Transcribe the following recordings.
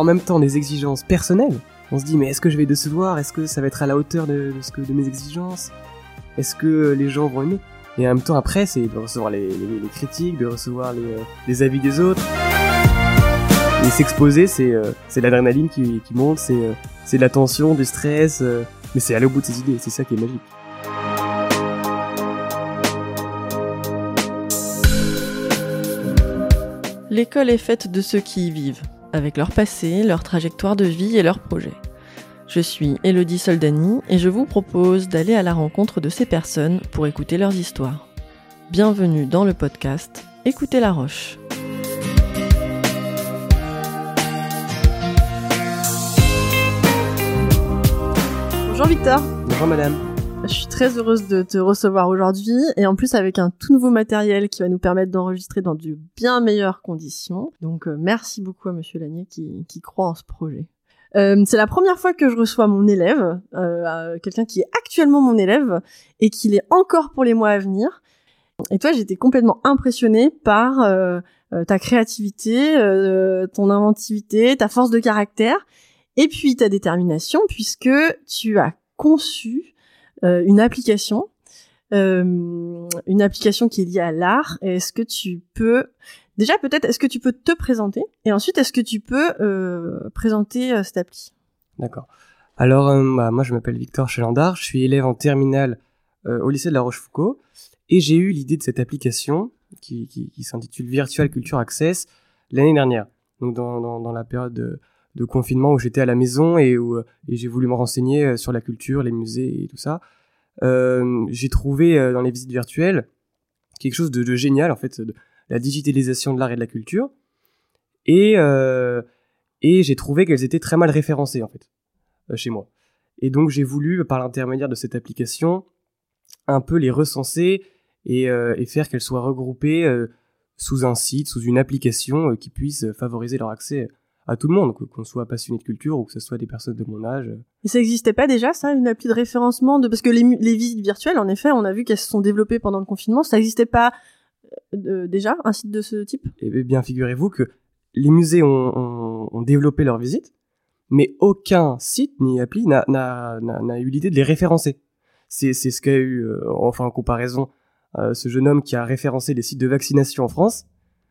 en même temps des exigences personnelles. On se dit mais est-ce que je vais décevoir? Est-ce que ça va être à la hauteur de, ce que de mes exigences? Est-ce que les gens vont aimer? Et en même temps après c'est de recevoir les, critiques, de recevoir les, avis des autres. Et s'exposer c'est c'est l'adrénaline qui, monte, c'est c'est de la tension, du stress, mais c'est aller au bout de ses idées, c'est ça qui est magique. L'école est faite de ceux qui y vivent, avec leur passé, leur trajectoire de vie et leurs projets. Je suis Elodie Soldani et je vous propose d'aller à la rencontre de ces personnes pour écouter leurs histoires. Bienvenue dans le podcast Écoutez la Roche. Bonjour Victor. Bonjour madame. Je suis très heureuse de te recevoir aujourd'hui et en plus avec un tout nouveau matériel qui va nous permettre d'enregistrer dans de bien meilleures conditions. Donc euh, merci beaucoup à Monsieur Lanier qui, qui croit en ce projet. Euh, c'est la première fois que je reçois mon élève, euh, quelqu'un qui est actuellement mon élève et qui l'est encore pour les mois à venir. Et toi, j'étais complètement impressionnée par euh, euh, ta créativité, ton inventivité, ta force de caractère et puis ta détermination puisque tu as conçu euh, une application, euh, une application qui est liée à l'art. Est-ce que tu peux déjà peut-être est-ce que tu peux te présenter et ensuite est-ce que tu peux euh, présenter cette appli? D'accord. Alors bah, moi je m'appelle Victor Chalandard, je suis élève en terminale au lycée de La Rochefoucauld et j'ai eu l'idée de cette application qui, s'intitule Virtual Culture Access l'année dernière. Donc dans, dans, dans la période de, confinement où j'étais à la maison et où euh, j'ai voulu me renseigner euh, sur la culture, les musées et tout ça. Euh, j'ai trouvé dans les visites virtuelles quelque chose de, génial en fait, de la digitalisation de l'art et de la culture. Et et j'ai trouvé qu'elles étaient très mal référencées en fait chez moi. Et donc j'ai voulu par l'intermédiaire de cette application un peu les recenser et faire qu'elles soient regroupées sous un site, sous une application qui puisse favoriser leur accès à tout le monde, qu'on soit passionné de culture ou que ce soit des personnes de mon âge. Et ça n'existait pas déjà, ça, une appli de référencement de parce que les, les visites virtuelles, en effet, on a vu qu'elles se sont développées pendant le confinement. Ça n'existait pas euh, déjà un site de ce type? Eh bien, figurez-vous que les musées ont, ont, développé leurs visites, mais aucun site ni appli n'a eu l'idée de les référencer. C'est ce qu'a eu, euh, enfin en comparaison, euh, ce jeune homme qui a référencé les sites de vaccination en France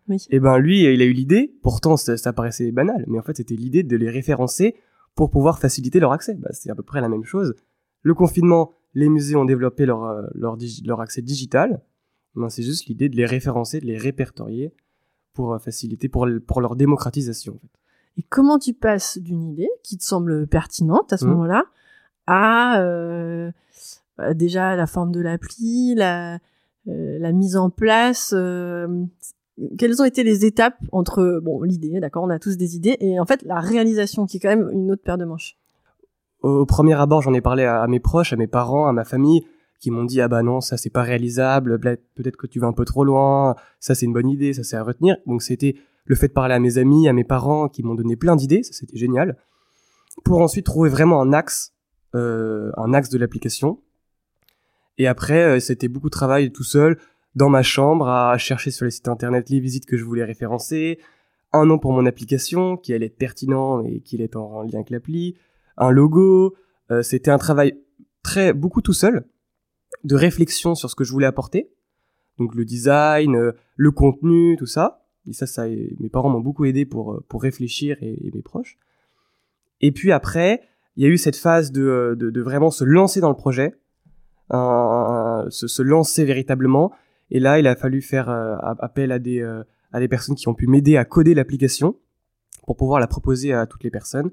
et eh ben lui, il a eu l'idée, pourtant ça, paraissait banal, mais en fait c'était l'idée de les référencer pour pouvoir faciliter leur accès. Bah, c'est à peu près la même chose. Le confinement, les musées ont développé leur, euh, leur, leur accès digital. Ben, c'est juste l'idée de les référencer, de les répertorier pour euh, faciliter, pour, pour leur démocratisation. Et comment tu passes d'une idée qui te semble pertinente à ce mmh. moment-là à euh, déjà la forme de l'appli, la, la mise en place quelles ont été les étapes entre bon l'idée, d'accord, on a tous des idées, et en fait la réalisation qui est quand même une autre paire de manches. Au premier abord, j'en ai parlé à, mes proches, à mes parents, à ma famille, qui m'ont dit ah bah non ça c'est pas réalisable, peut-être que tu vas un peu trop loin, ça c'est une bonne idée, ça c'est à retenir. Donc c'était le fait de parler à mes amis, à mes parents, qui m'ont donné plein d'idées, ça c'était génial, pour ensuite trouver vraiment un axe, euh, un axe de l'application. Et après, euh, c'était beaucoup de travail tout seul, dans ma chambre à chercher sur les sites internet les visites que je voulais référencer, un nom pour mon application qui allait être pertinent et qui allait être en, lien avec l'appli, un logo. Euh, c'était un travail très beaucoup tout seul de réflexion sur ce que je voulais apporter. Donc le design, euh, le contenu, tout ça. Et ça, ça, mes parents m'ont beaucoup aidé pour euh, pour réfléchir et, mes proches. Et puis après, il y a eu cette phase de, de, vraiment se lancer dans le projet, se, se lancer véritablement et là, il a fallu faire euh, appel à des, euh, à des personnes qui ont pu m'aider à coder l'application pour pouvoir la proposer à toutes les personnes.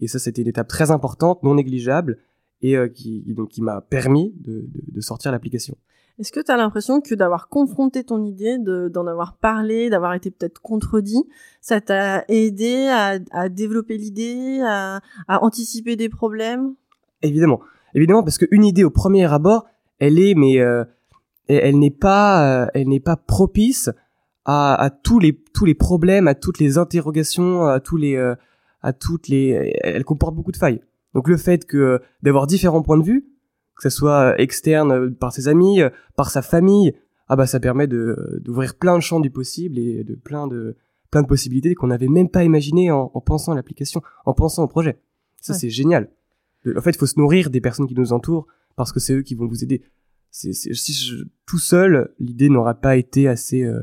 Et ça, c'était une étape très importante, non négligeable, et euh, qui, donc, qui m'a permis de, de, sortir l'application. Est-ce que tu as l'impression que d'avoir confronté ton idée, d'en avoir parlé, d'avoir été peut-être contredit, ça t'a aidé à, à développer l'idée, à, à, anticiper des problèmes? Évidemment, évidemment, parce qu'une idée au premier abord, elle est mais elle n'est pas, euh, elle n'est pas propice à, à, tous les tous les problèmes, à toutes les interrogations, à tous les, euh, à toutes les, elle comporte beaucoup de failles. Donc le fait que euh, d'avoir différents points de vue, que ce soit externe par ses amis, par sa famille, ah bah ça permet de d'ouvrir plein de champs du possible et de plein de plein de possibilités qu'on n'avait même pas imaginées en, en pensant à l'application, en pensant au projet. Ça, Ouais. c'est génial. En fait, il faut se nourrir des personnes qui nous entourent parce que c'est eux qui vont vous aider. C'est, si je- tout seul, l'idée n'aurait pas été assez euh,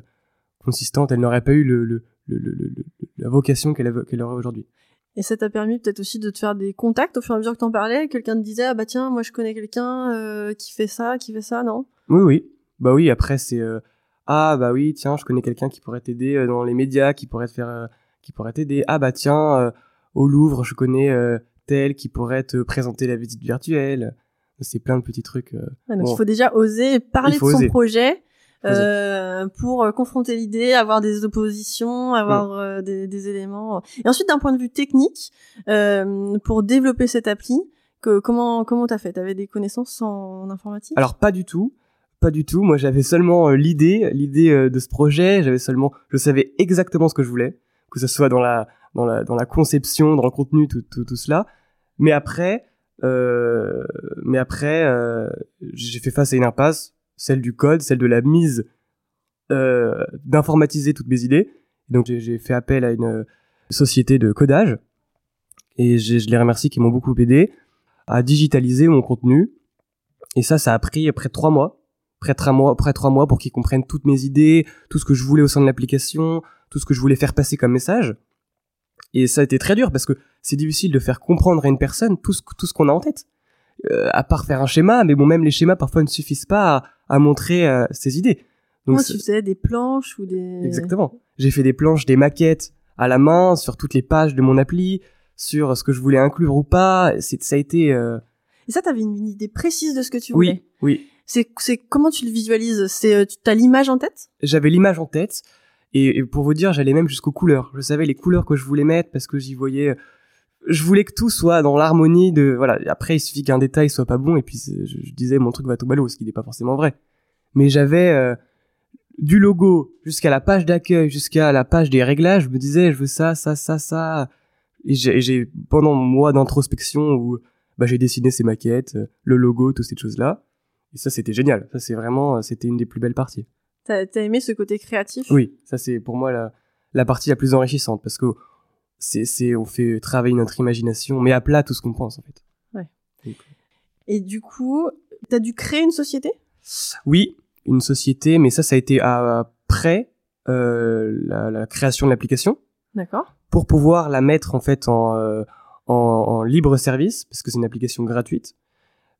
consistante, elle n'aurait pas eu le, le, le, la vocation qu'elle, aurait aujourd'hui. Et ça t'a permis peut-être aussi de te faire des contacts au fur et à mesure que t'en parlais. Quelqu'un te disait, ah bah tiens, moi je connais quelqu'un euh, qui fait ça, qui fait ça, non? Oui, oui. Bah oui, après, c'est... euh, ah, bah oui, tiens, je connais quelqu'un qui pourrait t'aider dans les médias, qui pourrait te faire... euh, qui pourrait t'aider. Ah, bah tiens, au Louvre, je connais tel qui pourrait te présenter la visite virtuelle. C'est plein de petits trucs. euh. Ouais, Donc Bon. il faut déjà oser parler de son oser. projet euh, pour euh, confronter l'idée, avoir des oppositions, avoir Mm. euh, des, des éléments. Et ensuite, d'un point de vue technique, euh, pour développer cette appli, que, comment comment t'as fait? T'avais des connaissances en, informatique? Alors, pas du tout. Pas du tout. Moi, j'avais seulement l'idée, l'idée de ce projet. J'avais seulement... Je savais exactement ce que je voulais, que ce soit dans la, dans la, dans la conception, dans le contenu, tout, tout, tout cela. Mais après... Euh, mais après, euh, j'ai fait face à une impasse, celle du code, celle de la mise, euh, d'informatiser toutes mes idées. Donc j'ai- fait appel à une euh, société de codage et je les remercie qui m'ont beaucoup aidé à digitaliser mon contenu. Et ça, ça a pris près de trois mois, près de trois mois, près de trois mois pour qu'ils comprennent toutes mes idées, tout ce que je voulais au sein de l'application, tout ce que je voulais faire passer comme message. Et ça a été très dur parce que c'est difficile de faire comprendre à une personne tout ce, tout ce qu'on a en tête. Euh, à part faire un schéma, mais bon, même les schémas parfois ne suffisent pas à, à montrer euh, ses idées. Donc, Moi, tu faisais des planches ou des... Exactement. J'ai fait des planches, des maquettes à la main sur toutes les pages de mon appli, sur ce que je voulais inclure ou pas. C'est, ça a été. euh, Et ça, t'avais une, une idée précise de ce que tu voulais Oui, oui. C'est c'est comment tu le visualises? C'est euh, tu as l'image en tête? J'avais l'image en tête et, pour vous dire, j'allais même jusqu'aux couleurs. Je savais les couleurs que je voulais mettre parce que j'y voyais. Je voulais que tout soit dans l'harmonie de voilà. Après, il suffit qu'un détail soit pas bon et puis je, disais mon truc va tout ballot, ce qui n'est pas forcément vrai. Mais j'avais euh, du logo jusqu'à la page d'accueil, jusqu'à la page des réglages. Je me disais, je veux ça, ça, ça, ça. Et j'ai, pendant mois d'introspection où bah, j'ai dessiné ces maquettes, euh, le logo, toutes ces choses-là. Et ça, c'était génial. Ça, c'est vraiment, euh, c'était une des plus belles parties. T'as as aimé ce côté créatif? Oui, ça c'est pour moi la, la partie la plus enrichissante parce que c'est, on fait travailler notre imagination, mais à plat tout ce qu'on pense en fait. Et du coup, t'as dû créer une société? Oui, une société, mais ça, ça a été après euh, la, la création de l'application D'accord. pour pouvoir la mettre en fait en, euh, en, en libre service parce que c'est une application gratuite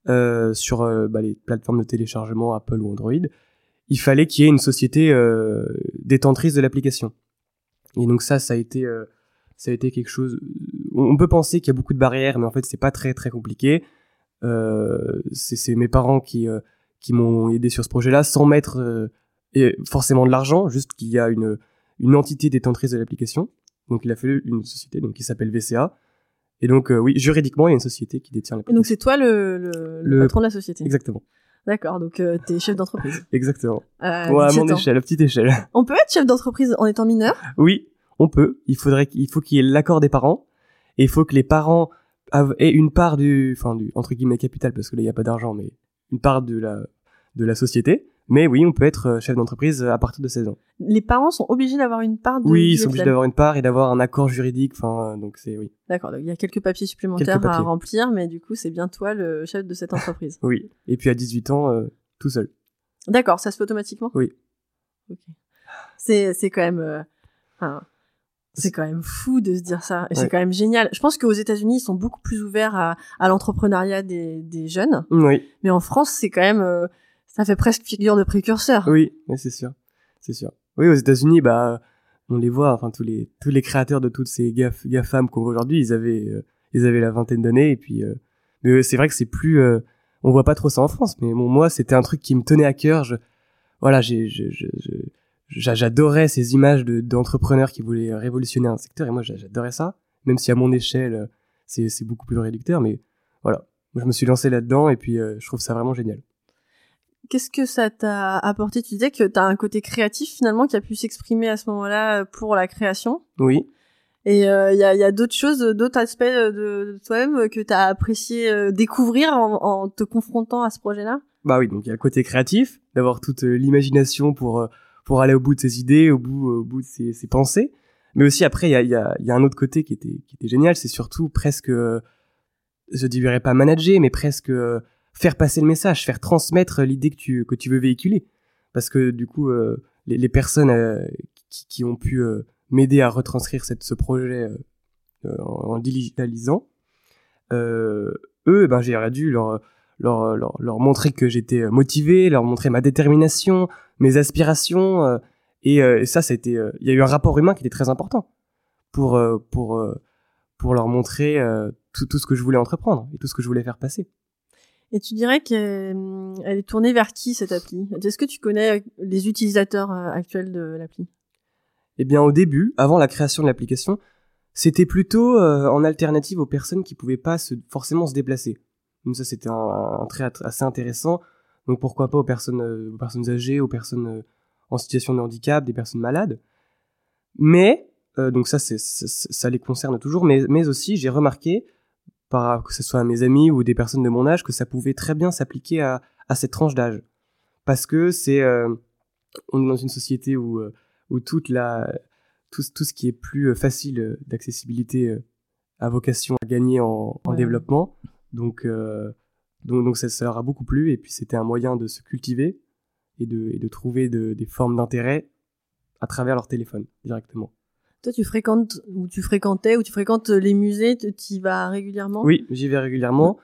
euh, sur euh, bah, les plateformes de téléchargement Apple ou Android. Il fallait qu'il y ait une société euh, détentrice de l'application. Et donc ça, ça a été, euh, ça a été quelque chose. On peut penser qu'il y a beaucoup de barrières, mais en fait, c'est pas très très compliqué. Euh, c'est mes parents qui euh, qui m'ont aidé sur ce projet-là, sans mettre et forcément de l'argent, juste qu'il y a une une entité détentrice de l'application. Donc il a fallu une société donc qui s'appelle VCA. Et donc oui, juridiquement, il y a une société qui détient Et l'application. donc c'est toi le, le, le Le- patron de la société. Exactement, D'accord. Donc euh, t'es chef d'entreprise. exactement. À Ouais, à 17 mon ans. échelle, à petite échelle. On peut être chef d'entreprise en étant mineur? Oui, on peut. Il faudrait qu'il faut qu'il y ait l'accord des parents. Et il faut que les parents aient une part du, enfin du entre guillemets capital parce que là il y a pas d'argent, mais une part de la de la société. Mais oui, on peut être euh, chef d'entreprise à partir de 16 ans. Les parents sont obligés d'avoir une part de Oui, ils sont obligés d'avoir une part et d'avoir un accord juridique. Enfin, euh, donc c'est oui, D'accord. Donc il y a quelques papiers supplémentaires Quelques à remplir, mais du coup c'est bien toi le chef de cette entreprise. oui. Et puis à 18 ans, euh, tout seul. D'accord. Ça se fait automatiquement? Oui. Ok. C'est c'est quand même. euh, enfin, c'est quand même fou de se dire ça. Et c'est quand même génial. Je pense qu'aux États-Unis, ils sont beaucoup plus ouverts à, à l'entrepreneuriat des, des jeunes. Oui, Mais en France, c'est quand même. euh, ça fait presque figure de précurseur. oui, c'est sûr, c'est sûr. Oui, aux États-Unis, bah, on les voit. Enfin, tous les tous les créateurs de toutes ces gaf gafam qu'on voit aujourd'hui, ils avaient euh, ils avaient la vingtaine d'années et puis. euh, mais euh, c'est vrai que c'est plus. euh, on voit pas trop ça en France, mais bon, moi, c'était un truc qui me tenait à cœur. Je, voilà, j'ai, j'adorais ces images de d'entrepreneurs qui voulaient révolutionner un secteur et moi, j'a- j'adorais ça. Même si à mon échelle, c'est beaucoup plus réducteur, mais voilà. Je me suis lancé là-dedans et puis euh, je trouve ça vraiment génial. Qu'est-ce que ça t'a apporté? Tu disais que tu as un côté créatif finalement qui a pu s'exprimer à ce moment-là euh, pour la création. Oui. Et il y a, y a d'autres choses, d'autres aspects de, de toi-même que tu as apprécié euh, découvrir en, en te confrontant à ce projet-là? Bah oui, donc il y a le côté créatif, d'avoir toute euh, l'imagination pour euh, pour aller au bout de ses idées, au bout au bout de ses, ses pensées. Mais aussi après, il y a, y, a, y a un autre côté qui était, qui était génial, c'est surtout presque, euh, je dirais pas manager, mais presque euh, faire passer le message, faire transmettre l'idée que tu, que tu veux véhiculer. Parce que du coup, euh, les, personnes qui, qui, ont pu m'aider à retranscrire cette, ce projet en, digitalisant, eux, ben, j'ai dû leur, leur, leur, montrer que j'étais motivé, leur montrer ma détermination, mes aspirations et, euh, et ça, c'était, euh, il y a eu un rapport humain qui était très important pour euh, pour pour leur montrer tout, tout ce que je voulais entreprendre et tout ce que je voulais faire passer. Et tu dirais qu'elle est tournée vers qui cette appli? Est-ce que tu connais les utilisateurs actuels de l'appli? Eh bien, au début, avant la création de l'application, c'était plutôt en alternative aux personnes qui pouvaient pas forcément se déplacer. Donc ça, c'était un, un, trait assez intéressant. Donc pourquoi pas aux personnes, personnes âgées, aux personnes en situation de handicap, des personnes malades. Mais, euh, donc ça, ça, les concerne toujours, mais aussi j'ai remarqué, par, que ce soit à mes amis ou des personnes de mon âge, que ça pouvait très bien s'appliquer à, à cette tranche d'âge. Parce que c'est, euh, on est dans une société où, euh, où toute la, tout, tout ce qui est plus facile d'accessibilité a vocation à gagner en, en développement. Donc, donc, donc ça, ça leur a beaucoup plu et puis c'était un moyen de se cultiver et de, et de trouver de, des formes d'intérêt à travers leur téléphone directement. Toi, tu fréquentes ou tu fréquentais ou tu fréquentes les musées, tu y vas régulièrement? Oui, j'y vais régulièrement.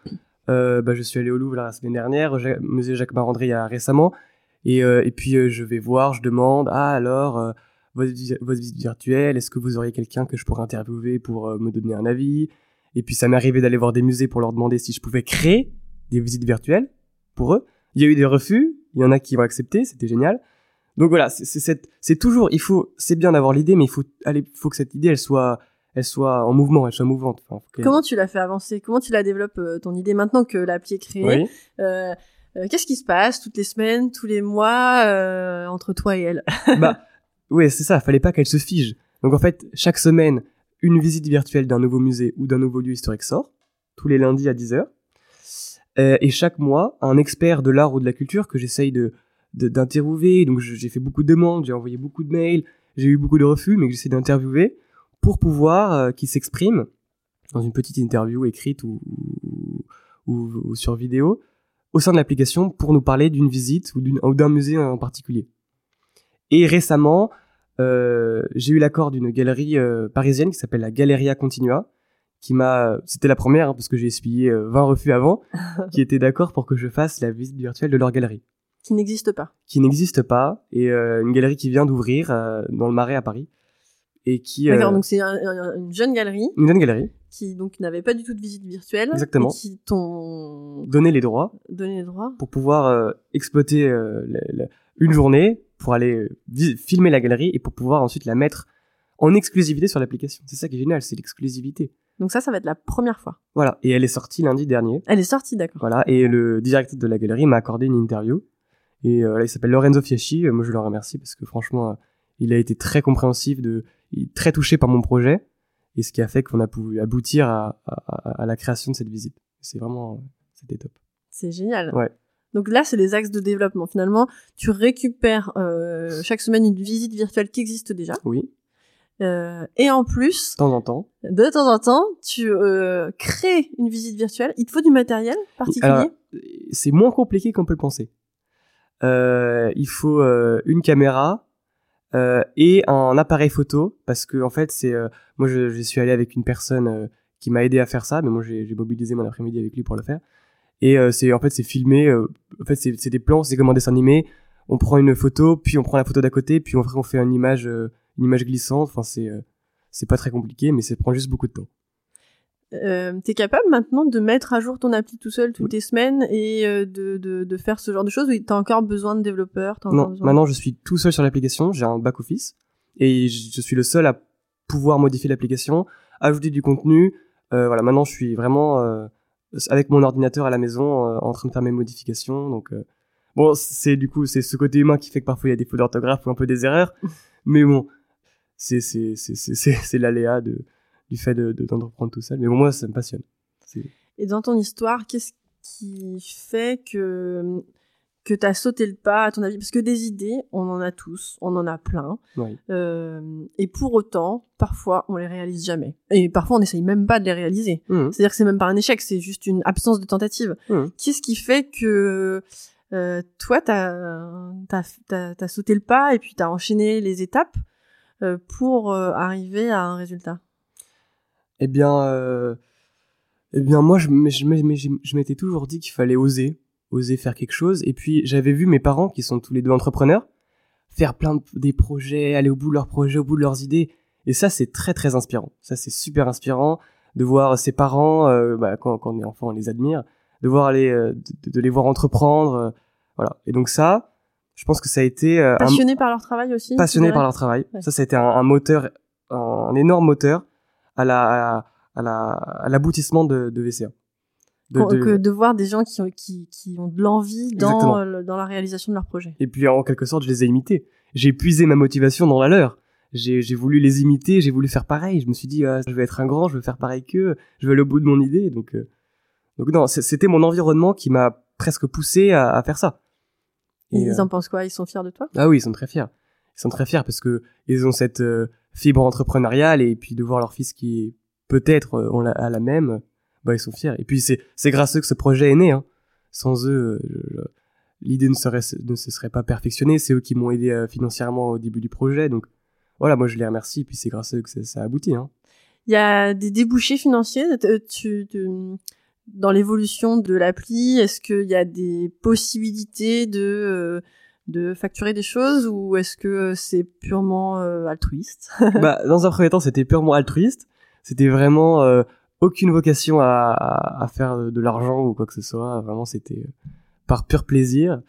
Euh, bah, je suis allé au Louvre la semaine dernière, au musée Jacques Marandré il y a récemment, et, euh, et puis euh, je vais voir, je demande, ah alors, euh, votre, votre, visite virtuelle, est-ce que vous auriez quelqu'un que je pourrais interviewer pour euh, me donner un avis? Et puis ça m'est arrivé d'aller voir des musées pour leur demander si je pouvais créer des visites virtuelles pour eux. Il y a eu des refus, il y en a qui vont accepter, c'était génial. Donc voilà, c'est toujours, il faut, c'est bien d'avoir l'idée, mais il faut, allez, faut que cette idée, elle soit, elle soit en mouvement, elle soit mouvante. Enfin, Comment tu l'as fait avancer? Comment tu la développes euh, ton idée maintenant que l'appli est créée? Euh, euh, Qu'est-ce qui se passe toutes les semaines, tous les mois entre toi et elle? Bah, ouais, c'est ça. Fallait pas qu'elle se fige. Donc en fait, chaque semaine, une visite virtuelle d'un nouveau musée ou d'un nouveau lieu historique sort, tous les lundis à 10h. Euh, et chaque mois, un expert de l'art ou de la culture que j'essaye de d'interviewer. Donc j'ai fait beaucoup de demandes, j'ai envoyé beaucoup de mails, j'ai eu beaucoup de refus, mais que j'essaie d'interviewer pour pouvoir euh, qu'il s'exprime dans une petite interview écrite ou, ou, ou, sur vidéo au sein de l'application pour nous parler d'une visite ou d'un musée en particulier. Et récemment, euh, j'ai eu l'accord d'une galerie euh, parisienne qui s'appelle la Galleria Continua, qui m'a, c'était la première hein, parce que j'ai essuyé 20 euh, refus avant, qui était d'accord pour que je fasse la visite virtuelle de leur galerie. Qui n'existe pas. Qui n'existe pas et euh, une galerie qui vient d'ouvrir euh, dans le Marais à Paris et qui. Euh, D'accord, donc c'est un, un, une jeune galerie. Une jeune galerie. Qui donc n'avait pas du tout de visite virtuelle. Exactement. Et qui t'ont donné les droits. Donné les droits. Pour pouvoir exploiter une journée pour aller filmer la galerie et pour pouvoir ensuite la mettre en exclusivité sur l'application. C'est ça qui est génial, c'est l'exclusivité. Donc ça, ça va être la première fois. Voilà, et elle est sortie lundi dernier. Elle est sortie, d'accord. Voilà, et le directeur de la galerie m'a accordé une interview. Et euh, là, il s'appelle Lorenzo Fiaschi. Moi, je le remercie parce que franchement, euh, il a été très compréhensif, de, très touché par mon projet, et ce qui a fait qu'on a pu aboutir à, à, à, la création de cette visite. C'est vraiment, c'était top. C'est génial. Ouais. Donc là, c'est les axes de développement. Finalement, tu récupères euh, chaque semaine une visite virtuelle qui existe déjà. Oui. Euh, et en plus, de temps en temps, de temps en temps, tu euh, crées une visite virtuelle. Il te faut du matériel particulier? C'est moins compliqué qu'on peut le penser. Euh, il faut euh, une caméra euh, et un appareil photo parce que en fait, c'est moi je, suis allé avec une personne qui m'a aidé à faire ça, mais moi j'ai mobilisé mon après-midi avec lui pour le faire. Et c'est en fait c'est filmé. en fait, c'est des plans, c'est comme un dessin animé. On prend une photo, puis on prend la photo d'à côté, puis on, on fait une image une image glissante. Enfin, c'est c'est pas très compliqué, mais ça prend juste beaucoup de temps. Euh, t'es capable maintenant de mettre à jour ton appli tout seul toutes oui. les semaines et euh, de, de, de, faire ce genre de choses ou t'as encore besoin de développeurs Non, maintenant je suis tout seul sur l'application, j'ai un back office et je suis le seul à pouvoir modifier l'application, ajouter du contenu. Euh, voilà, maintenant je suis vraiment euh, avec mon ordinateur à la maison en train de faire mes modifications. Donc bon, c'est du coup c'est ce côté humain qui fait que parfois il y a des fautes d'orthographe ou un peu des erreurs, mais bon, c'est l'aléa de du fait de d'entreprendre tout seul mais bon, moi ça me passionne et dans ton histoire qu'est-ce qui fait que que tu as sauté le pas, à ton avis? Parce que des idées, on en a tous, on en a plein. Oui. Euh, et pour autant, parfois, on les réalise jamais. Et parfois, on n'essaye même pas de les réaliser. Mhm. C'est-à-dire que c'est même pas un échec, c'est juste une absence de tentative. Mhm. Qu'est-ce qui fait que euh, toi, t'as as, as, sauté le pas et puis t'as enchaîné les étapes euh, pour arriver à un résultat? Eh bien, euh, eh bien, moi, je, je, m- je, je m'étais toujours dit qu'il fallait oser, oser faire quelque chose. Et puis, j'avais vu mes parents, qui sont tous les deux entrepreneurs, faire plein de des projets, aller au bout de leurs projets, au bout de leurs idées. Et ça, c'est très, très inspirant. Ça, c'est super inspirant de voir ses parents, euh, bah, quand, quand on est enfant, on les admire, de voir les, euh, de, de les voir entreprendre, euh, voilà. Et donc ça, je pense que ça a été un, Passionné par leur travail aussi passionné par leur travail. Ouais. Ça, ça a été un, un moteur, un, un énorme moteur à la, à, à la, à l'aboutissement de, de VCA. De- de- que de voir des gens qui ont, qui, qui ont de l'envie dans, euh, dans la réalisation de leur projet. Et puis, en quelque sorte, je les ai imités. J'ai puisé ma motivation dans la leur. J'ai, voulu les imiter, j'ai voulu faire pareil. Je me suis dit, ah, je vais être un grand, je veux faire pareil qu'eux, je vais aller au bout de mon idée. Donc, euh, donc non, c'était mon environnement qui m'a presque poussé à, à faire ça. Et, ils euh, en pensent quoi? Ils sont fiers de toi? Ah oui, ils sont très fiers. Ils sont très fiers parce que ils ont cette euh, fibre entrepreneuriale et puis de voir leur fils qui peut-être euh, on l'a- même, bah ils sont fiers. Et puis c'est c'est grâce à eux que ce projet est né. Hein. Sans eux, euh, l'idée ne serait ne se serait pas perfectionnée. C'est eux qui m'ont aidé euh, financièrement au début du projet. Donc voilà, moi je les remercie. Et puis c'est grâce à eux que ça, ça a abouti. Hein. Il y a des débouchés financiers dans l'évolution de l'appli? Est-ce qu'il y a des possibilités de, de facturer des choses ou est-ce que c'est purement euh, altruiste? Bah, dans un premier temps, c'était purement altruiste. C'était vraiment euh, aucune vocation à, à, faire de l'argent ou quoi que ce soit. Vraiment, c'était euh, par pur plaisir.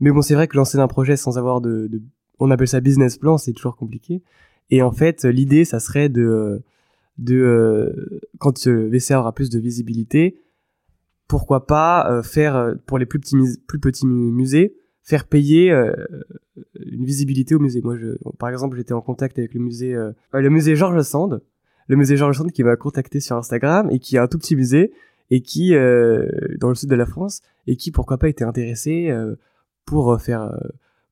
Mais bon, c'est vrai que lancer un projet sans avoir de, de on appelle ça business plan, c'est toujours compliqué. Et en fait, l'idée, ça serait de, de euh, quand euh, VCA aura plus de visibilité, pourquoi pas euh, faire euh, pour les plus petits plus petits mu- musées, faire payer euh, une visibilité au musée. Moi, je, par exemple, j'étais en contact avec le musée, euh, le musée Georges Sand, le musée Georges Sand qui m'a contacté sur Instagram et qui a un tout petit musée et qui euh, dans le sud de la France et qui pourquoi pas était intéressé pour faire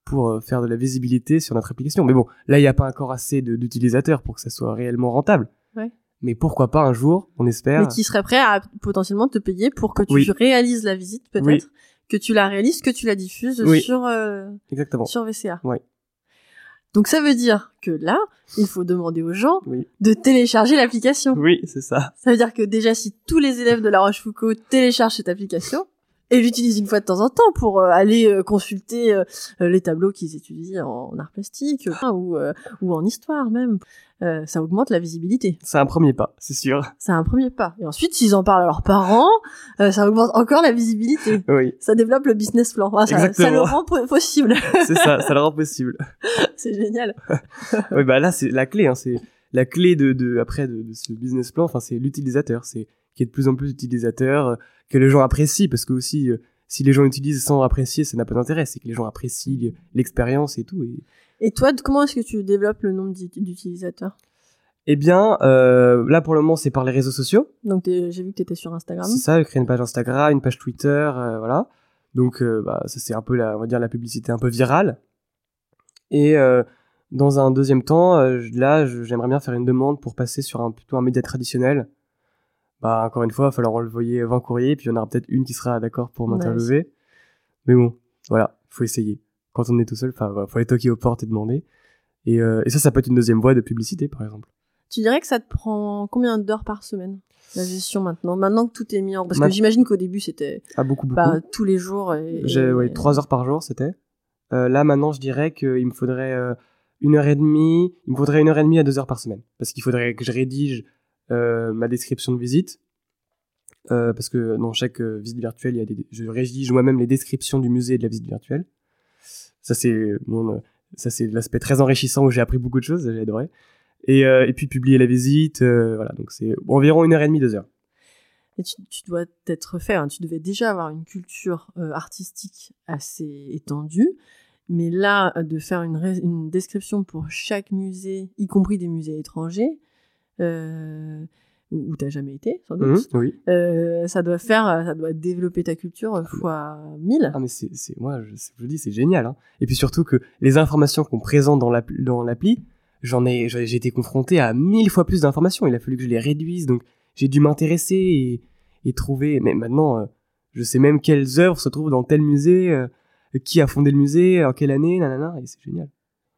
pour faire de la visibilité sur notre application. Mais bon, là il n'y a pas encore assez d'utilisateurs pour que ça soit réellement rentable. Ouais. Mais pourquoi pas un jour, on espère. Mais qui serait prêt à potentiellement te payer pour que tu Oui. réalises la visite peut-être? Oui. Que tu la réalises, que tu la diffuses Oui. sur, euh, Exactement. sur VCA. Ouais. Donc ça veut dire que là, il faut demander aux gens Oui. de télécharger l'application. Oui, c'est ça. Ça veut dire que déjà, si tous les élèves de La Rochefoucauld téléchargent cette application et l'utilisent une fois de temps en temps pour euh, aller euh, consulter euh, les tableaux qu'ils étudient en art plastique ou, ou en histoire même, euh, ça augmente la visibilité. C'est un premier pas, c'est sûr. C'est un premier pas. Et ensuite, s'ils en parlent à leurs parents, euh, ça augmente encore la visibilité. Oui, Ça développe le business plan. Ah, ça, le rend po- possible. c'est ça, ça le rend possible. c'est génial. oui, bah là, c'est la clé. Hein, c'est la clé de, de après de, de ce business plan. Enfin, c'est l'utilisateur. C'est qu'il y ait de plus en plus d'utilisateurs, euh, que les gens apprécient, parce que aussi, euh, si les gens utilisent sans apprécier, ça n'a pas d'intérêt. C'est que les gens apprécient l'expérience et tout. Et... Et toi, comment est-ce que tu développes le nombre d'ut- d'utilisateurs? Eh bien, euh, là pour le moment, c'est par les réseaux sociaux. Donc, j'ai vu que tu étais sur Instagram. C'est ça, créer une page Instagram, une page Twitter, euh, voilà. Donc, euh, bah, ça c'est un peu la, on va dire la publicité un peu virale. Et dans un deuxième temps, là, j'aimerais bien faire une demande pour passer sur un plutôt un média traditionnel. Bah, encore une fois, il va falloir envoyer 20 courriers, puis il y en aura peut-être une qui sera d'accord pour Ouais. m'interviewer. Mais bon, voilà, faut essayer. Quand on est tout seul, enfin, voilà, faut aller toquer aux portes et demander. Et, euh, et ça, ça peut être une deuxième voie de publicité, par exemple. Tu dirais que ça te prend combien d'heures par semaine la gestion maintenant Maintenant que tout est mis en... Parce Ma- que j'imagine qu'au début, c'était Ah, beaucoup, beaucoup. tous les jours. Et, J'ai ouais, trois heures par jour, c'était. Euh, là, maintenant, je dirais qu'il me faudrait euh, une heure et demie. Il me faudrait une heure et demie à deux heures par semaine. Parce qu'il faudrait que je rédige ma description de visite. Euh, parce que dans chaque euh, visite virtuelle, il y a des, je rédige moi-même les descriptions du musée et de la visite virtuelle. Ça, c'est euh, l'aspect très enrichissant où j'ai appris beaucoup de choses, j'ai adoré. Et, euh, puis publier la visite, euh, voilà. Donc c'est environ une heure et demie, deux heures. Et tu, dois t'être fait, hein, tu devais déjà avoir une culture euh, artistique assez étendue, mais là, euh, de faire une description pour chaque musée, y compris des musées étrangers, euh, où, t'as jamais été, sans doute. oui. Euh, ça doit faire, ça doit développer ta culture euh, fois 1000. Ah mais c'est, moi je, dis c'est génial hein. Et puis surtout que les informations qu'on présente dans l'appli, dans l'appli, j'en ai j'ai j'ai été confronté à mille fois plus d'informations. Il a fallu que je les réduise donc j'ai dû m'intéresser et, et trouver. Mais maintenant euh, je sais même quelles œuvres se trouvent dans tel musée, euh, qui a fondé le musée, en quelle année, nanana et c'est génial.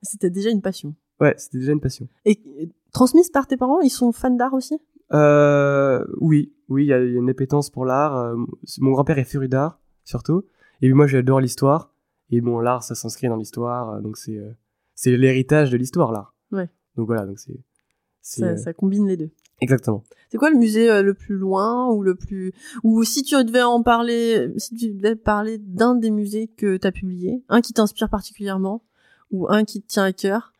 C'était déjà une passion. Ouais c'était déjà une passion. Et et transmise par tes parents, ils sont fans d'art aussi? Euh, oui oui il y, a une appétence pour l'art. Euh, mon grand-père est féru d'art surtout et puis moi j'adore l'histoire et bon l'art ça s'inscrit dans l'histoire euh, donc c'est c'est l'héritage de l'histoire l'art. Ouais. Donc voilà donc c'est ça, ça combine les deux. exactement. C'est quoi le musée le plus loin ou le plus ou si tu devais en parler, si tu devais parler d'un des musées que tu as publié, un qui t'inspire particulièrement ou un qui te tient à cœur,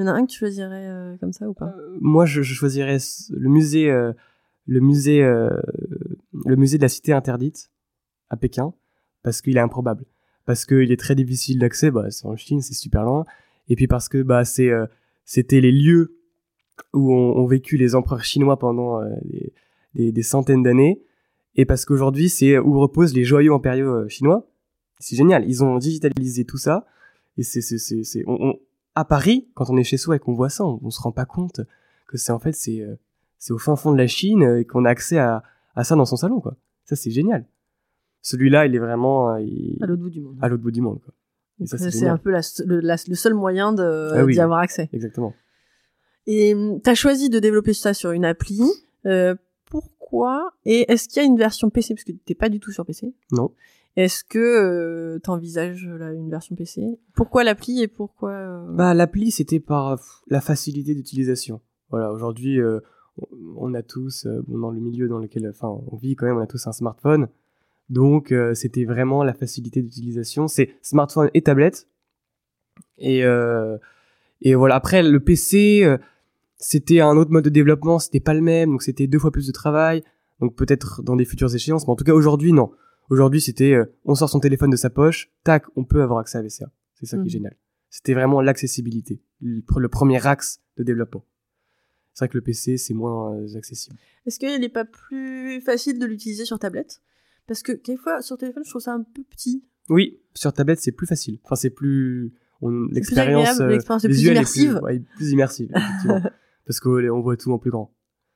il y en a un que tu choisirais euh, comme ça ou pas? Euh, moi je, choisirais le musée euh, le musée le musée de la cité interdite à Pékin parce qu'il est improbable. Parce qu'il est très difficile d'accès bah c'est en Chine c'est super loin. Et puis parce que bah c'est c'était les lieux où ont, vécu les empereurs chinois pendant des, des- centaines d'années. Et parce qu'aujourd'hui c'est où reposent les joyaux impériaux chinois. C'est génial. Ils ont digitalisé tout ça. Et c'est c'est à Paris quand on est chez soi et qu'on voit ça on, on se rend pas compte que c'est en fait c'est euh, c'est au fin fond de la Chine euh, et qu'on a accès à, à ça dans son salon quoi ça c'est génial celui-là il est vraiment euh, il- à l'autre bout du monde. à l'autre bout du monde quoi et Donc, ça ça, c'est un peu la, le, la- le seul moyen Ah oui. d'y avoir accès. exactement Et tu as choisi de développer ça sur une appli. Euh, pourquoi? Et est-ce qu'il y a une version PC Parce que t'es pas du tout sur PC. non Est-ce que tu envisages une version PC Pourquoi l'appli et pourquoi euh, Bah, l'appli, c'était par euh, la facilité d'utilisation. Voilà, aujourd'hui, euh, on- a tous, euh, dans le milieu dans lequel, enfin, on vit quand même, on a tous un smartphone. Donc, euh, c'était vraiment la facilité d'utilisation. C'est smartphone et tablette. Et, euh, et voilà. Après, le PC, euh, c'était un autre mode de développement, c'était pas le même, donc c'était deux fois plus de travail. Donc peut-être dans des futures échéances, mais en tout cas aujourd'hui, non. Aujourd'hui, c'était, euh, on sort son téléphone de sa poche, tac, on peut avoir accès à VCA. C'est ça qui est génial. C'était vraiment l'accessibilité, le, le premier axe de développement. C'est vrai que le PC, c'est moins euh, accessible. Est-ce qu'il n'est pas plus facile de l'utiliser sur tablette? Parce que quelquefois, sur téléphone, je trouve ça un peu petit. Oui, sur tablette, c'est plus facile. Enfin, c'est plus, l'expérience, euh, l'expérience est plus visuelle immersive. Est plus, ouais, plus immersive, effectivement. Parce qu'on voit tout en plus grand.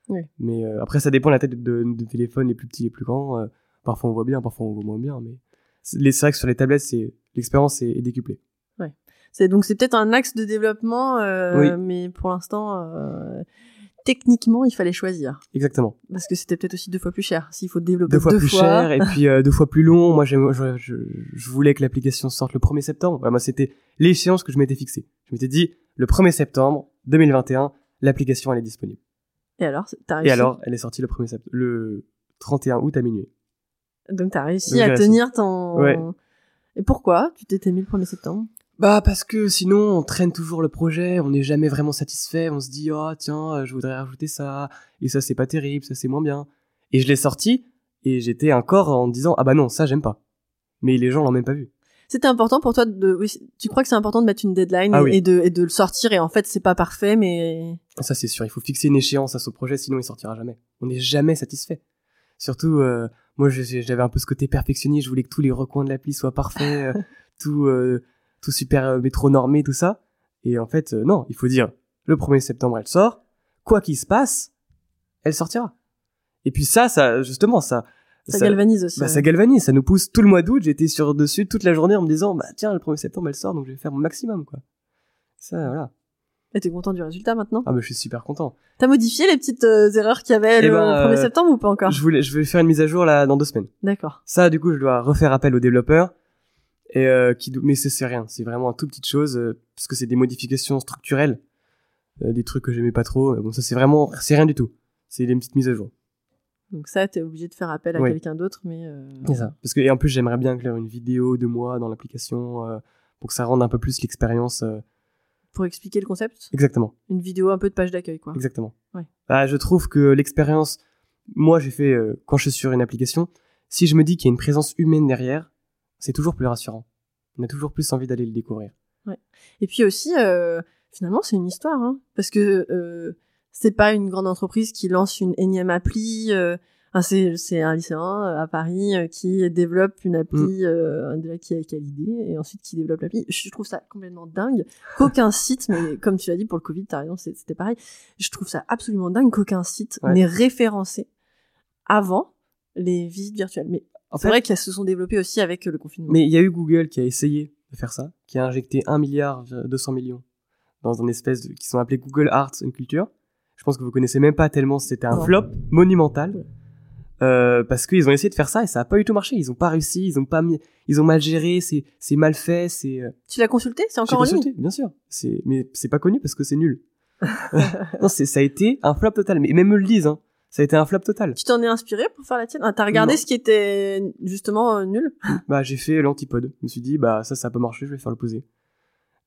Oui. Mais euh, après, ça dépend de la tête de, de téléphone, les plus petits, les plus grands. euh, parfois, on voit bien, parfois, on voit moins bien. Mais c'est les- c'est vrai que sur les tablettes, c'est l'expérience est, est décuplée. C'est donc c'est peut-être un axe de développement, euh, Oui. mais pour l'instant, euh, techniquement, il fallait choisir Exactement. parce que c'était peut-être aussi deux fois plus cher. S'il faut développer Deux fois plus cher et puis euh, deux fois plus long. Moi, je, je, je voulais que l'application sorte le 1er septembre. Ouais, moi, c'était l'échéance que je m'étais fixée. Je m'étais dit, le 1er septembre 2021, l'application, elle est disponible. Et alors, t'as Et réussi. alors, elle est sortie le 1er septembre, le 31 août à minuit. Donc t'as réussi à réussi. tenir ton. Ouais. Et pourquoi tu t'étais mis le 1er septembre? Bah parce que sinon on traîne toujours le projet, on n'est jamais vraiment satisfait, on se dit oh tiens euh, je voudrais rajouter ça et ça c'est pas terrible, ça c'est moins bien. Et je l'ai sorti et j'étais encore en me disant ah bah non ça j'aime pas. Mais les gens l'ont même pas vu. C'était important pour toi de. Oui, tu crois que c'est important de mettre une deadline Ah et, oui. et de, et de le sortir et en fait c'est pas parfait mais. Ça c'est sûr, il faut fixer une échéance à ce projet sinon il sortira jamais. On n'est jamais satisfait. Surtout euh, moi j'avais un peu ce côté perfectionniste, je voulais que tous les recoins de l'appli soient parfaits, euh, tout euh, tout super euh, métronormé tout ça. Et en fait euh, non, il faut dire le 1er septembre elle sort, quoi qu'il se passe, elle sortira. Et puis ça ça justement ça Ça, galvanise aussi. bah, ouais. ça galvanise, ça nous pousse tout le mois d'août, j'étais sur dessus toute la journée en me disant bah tiens le 1er septembre elle sort donc je vais faire mon maximum quoi. Ça voilà. Et t'es content du résultat maintenant Ah bah je suis super content. T'as modifié les petites euh, erreurs qu'il y avait Eh le ben, 1er euh, septembre ou pas encore Je voulais je vais faire une mise à jour là dans deux semaines. D'accord. Ça, du coup, je dois refaire appel aux développeurs. Et euh, qui, mais c'est c'est rien, c'est vraiment un tout petite chose parce que c'est des modifications structurelles, des trucs que j'aimais pas trop. Mais bon, ça c'est vraiment, c'est rien du tout. C'est des petites mises à jour. Donc ça, t'es obligé de faire appel à Oui. quelqu'un d'autre, mais. euh, C'est ça. Parce que et en plus, j'aimerais bien inclure une vidéo de moi dans l'application euh, pour que ça rende un peu plus l'expérience. euh, Pour expliquer le concept, Exactement, une vidéo un peu de page d'accueil, quoi. exactement. Ouais. Ah, je trouve que l'expérience, moi, j'ai fait euh, quand je suis sur une application, si je me dis qu'il y a une présence humaine derrière, c'est toujours plus rassurant. On a toujours plus envie d'aller le découvrir. Et puis aussi, euh, finalement, c'est une histoire, hein, parce que euh, c'est pas une grande entreprise qui lance une énième appli. Euh, enfin, c'est un lycéen euh, à Paris euh, qui développe une appli euh, déjà qui a, qui a l'idée et ensuite qui développe l'appli. Je trouve ça complètement dingue qu'aucun site, mais comme tu l'as dit pour le Covid, t'as raison, c'était pareil. Je trouve ça absolument dingue qu'aucun site Ouais. n'ait référencé avant les visites virtuelles. Mais En c'est vrai qu'elles se sont développées aussi avec euh, le confinement. Mais il y a eu Google qui a essayé de faire ça, qui a injecté 1 milliard 200 millions dans un espèce de, qui sont appelés Google Arts and Culture. Je pense que vous connaissez même pas tellement c'était un Non. flop monumental. Euh, parce qu'ils ont essayé de faire ça et ça a pas du tout marché. Ils ont pas réussi, ils ont pas mis, ils ont mal géré, c'est, c'est mal fait, c'est, euh, Tu l'as consulté? C'est encore en ligne? consulté, bien sûr. C'est, mais c'est pas connu parce que c'est nul. non, c'est, ça a été un flop total. Mais même eux le disent, hein. Ça a été un flop total. Tu t'en es inspiré pour faire la tienne? Ah, T'as regardé Non. ce qui était justement euh, nul? Bah, j'ai fait l'antipode. Je me suis dit, bah, ça, ça a pas marché, je vais faire l'opposé.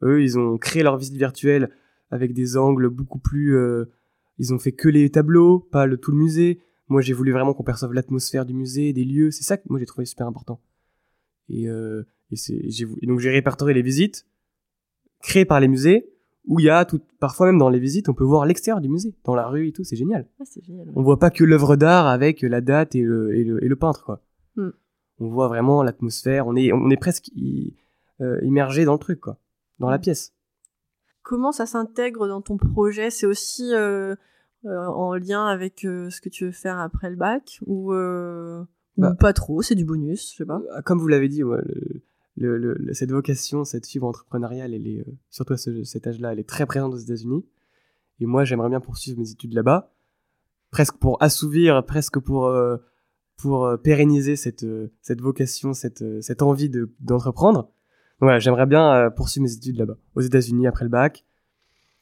Eux, ils ont créé leur visite virtuelle avec des angles beaucoup plus, euh, ils ont fait que les tableaux, pas le, tout le musée. Moi, j'ai voulu vraiment qu'on perçoive l'atmosphère du musée, des lieux. C'est ça que moi, j'ai trouvé super important. Et, euh, et et donc, j'ai répertorié les visites créées par les musées où il y a tout, parfois même dans les visites, on peut voir l'extérieur du musée, dans la rue et tout, c'est génial. Ah, c'est génial. On voit pas que l'œuvre d'art avec la date et le, et le, et le peintre, quoi. Hmm. On voit vraiment l'atmosphère, on est, on est presque i- euh, immergé dans le truc, quoi. Dans la Hmm. pièce. Comment ça s'intègre dans ton projet? C'est aussi euh, en lien avec euh, ce que tu veux faire après le bac ou, euh, ou Bah. pas trop C'est du bonus, je sais pas. Euh, Comme vous l'avez dit, ouais, le- le- le- le- cette vocation, cette fibre entrepreneuriale, elle est, euh, surtout à ce- cet âge-là, elle est très présente aux États-Unis. Et moi, j'aimerais bien poursuivre mes études là-bas, presque pour assouvir, presque pour, euh, pour euh, pérenniser cette, euh, cette vocation, cette, euh, cette envie de- d'entreprendre. Donc voilà, j'aimerais bien euh, poursuivre mes études là-bas, aux États-Unis après le bac.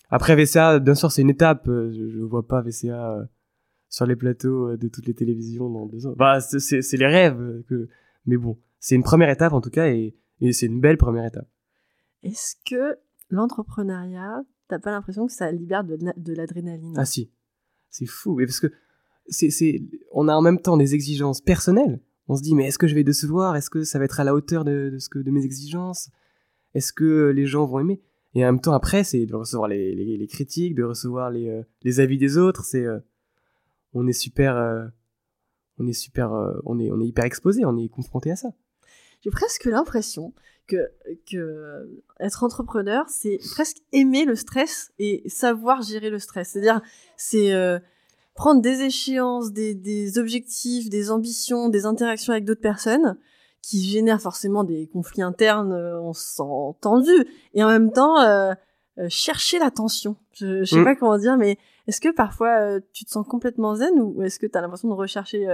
Après VCA, bien sûr, c'est une étape. euh, Je, je vois pas VCA euh, sur les plateaux euh, de toutes les télévisions dans deux ans. Bah, c'est- les rêves que. Mais bon, c'est une première étape en tout cas, et, et c'est une belle première étape. Est-ce que l'entrepreneuriat, t'as pas l'impression que ça libère de, la- de l'adrénaline? Ah si, c'est fou. Parce que c'est, c'est, on a en même temps des exigences personnelles. On se dit, mais est-ce que je vais décevoir? Est-ce que ça va être à la hauteur de, de ce que, de mes exigences? Est-ce que les gens vont aimer? Et en même temps, après, c'est de recevoir les, les, critiques, de recevoir les, euh, les avis des autres. C'est, euh, on est super, euh, on est super, on est, on est hyper exposé. On est confronté à ça. J'ai presque l'impression que, que être entrepreneur, c'est presque aimer le stress et savoir gérer le stress. C'est-à-dire, c'est prendre des échéances, des, des objectifs, des ambitions, des interactions avec d'autres personnes qui génèrent forcément des conflits internes, euh, on se sent tendu, et en même temps euh, euh, chercher l'attention. Je, je sais Mm. pas comment dire, mais est-ce que parfois euh, tu te sens complètement zen ou est-ce que tu as l'impression de rechercher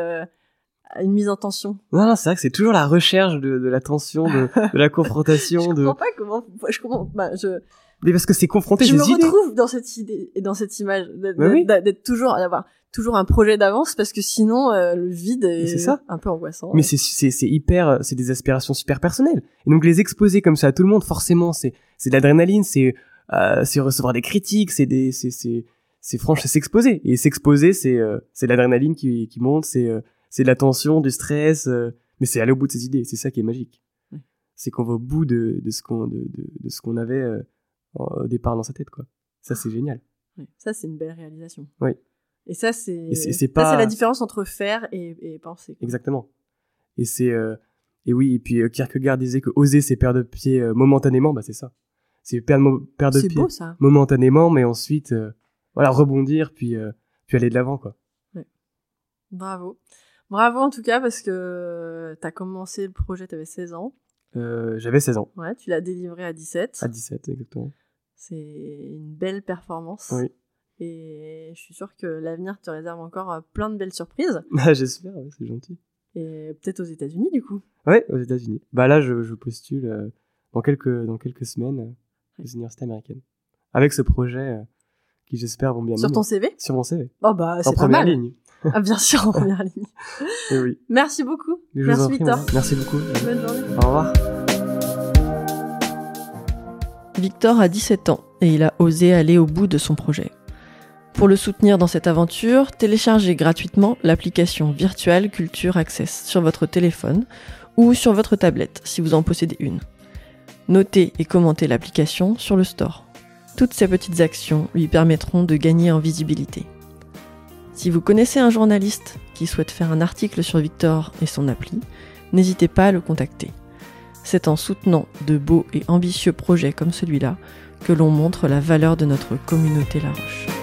une mise en tension? Non, non, c'est vrai que c'est toujours la recherche de, de la tension, de, de la confrontation, Je de. comprends pas comment. Je comprends. Bah, je, Mais parce que c'est confronté je me idées. retrouve dans cette idée et dans cette image d'être Bah oui. toujours d'avoir toujours un projet d'avance parce que sinon euh, le vide est, ça. un peu angoissant. Mais c'est hyper c'est des aspirations super personnelles. Et donc les exposer comme ça à tout le monde, forcément, c'est c'est de l'adrénaline, c'est euh, c'est recevoir des critiques, c'est des c'est c'est c'est franche, c'est s'exposer. Et s'exposer, c'est euh, c'est de l'adrénaline qui qui monte, c'est euh, c'est de la tension, du stress, euh, mais c'est aller au bout de ses idées. C'est ça qui est magique. Ouais. C'est qu'on va au bout de de ce qu'on de, de, de ce qu'on avait euh, au départ dans sa tête, quoi. Ça c'est génial. Ouais, ça c'est une belle réalisation. Oui. Et ça c'est c'est- pas- la différence entre faire et, et penser. quoi. Exactement. Et c'est euh, et oui, et puis euh, Kierkegaard disait que oser c'est perdre pied euh, momentanément, bah c'est ça. C'est perdre perdre pied beau ça. momentanément, mais ensuite euh, voilà rebondir puis puis aller de l'avant quoi. Bravo. Bravo en tout cas parce que t'as commencé le projet, t'avais 16 ans. J'avais 16 ans, Ouais, tu l'as délivré à 17. à 17 exactement. C'est une belle performance. Oui. Et je suis sûre que l'avenir te réserve encore euh, plein de belles surprises. Ah, J'espère, ouais, c'est gentil. Et peut-être aux États-Unis du coup. Ouais, aux États-Unis. Bah là, je, je postule euh, dans quelques dans quelques semaines euh, aux universités américaines avec ce projet euh, qui j'espère vont bien Sur ton CV sur mon CV Oh bah en c'est pas première mal. ligne. Ah bien sûr en première ligne. Et oui. Merci beaucoup. Je Merci prie, Victor. Merci beaucoup. Bonne journée. Au revoir. Victor a 17 ans et il a osé aller au bout de son projet. Pour le soutenir dans cette aventure, téléchargez gratuitement l'application Virtual Culture Access sur votre téléphone ou sur votre tablette si vous en possédez une. Notez et commentez l'application sur le store. Toutes ces petites actions lui permettront de gagner en visibilité. Si vous connaissez un journaliste qui souhaite faire un article sur Victor et son appli, n'hésitez pas à le contacter. C'est en soutenant de beaux et ambitieux projets comme celui-là que l'on montre la valeur de notre communauté La Roche.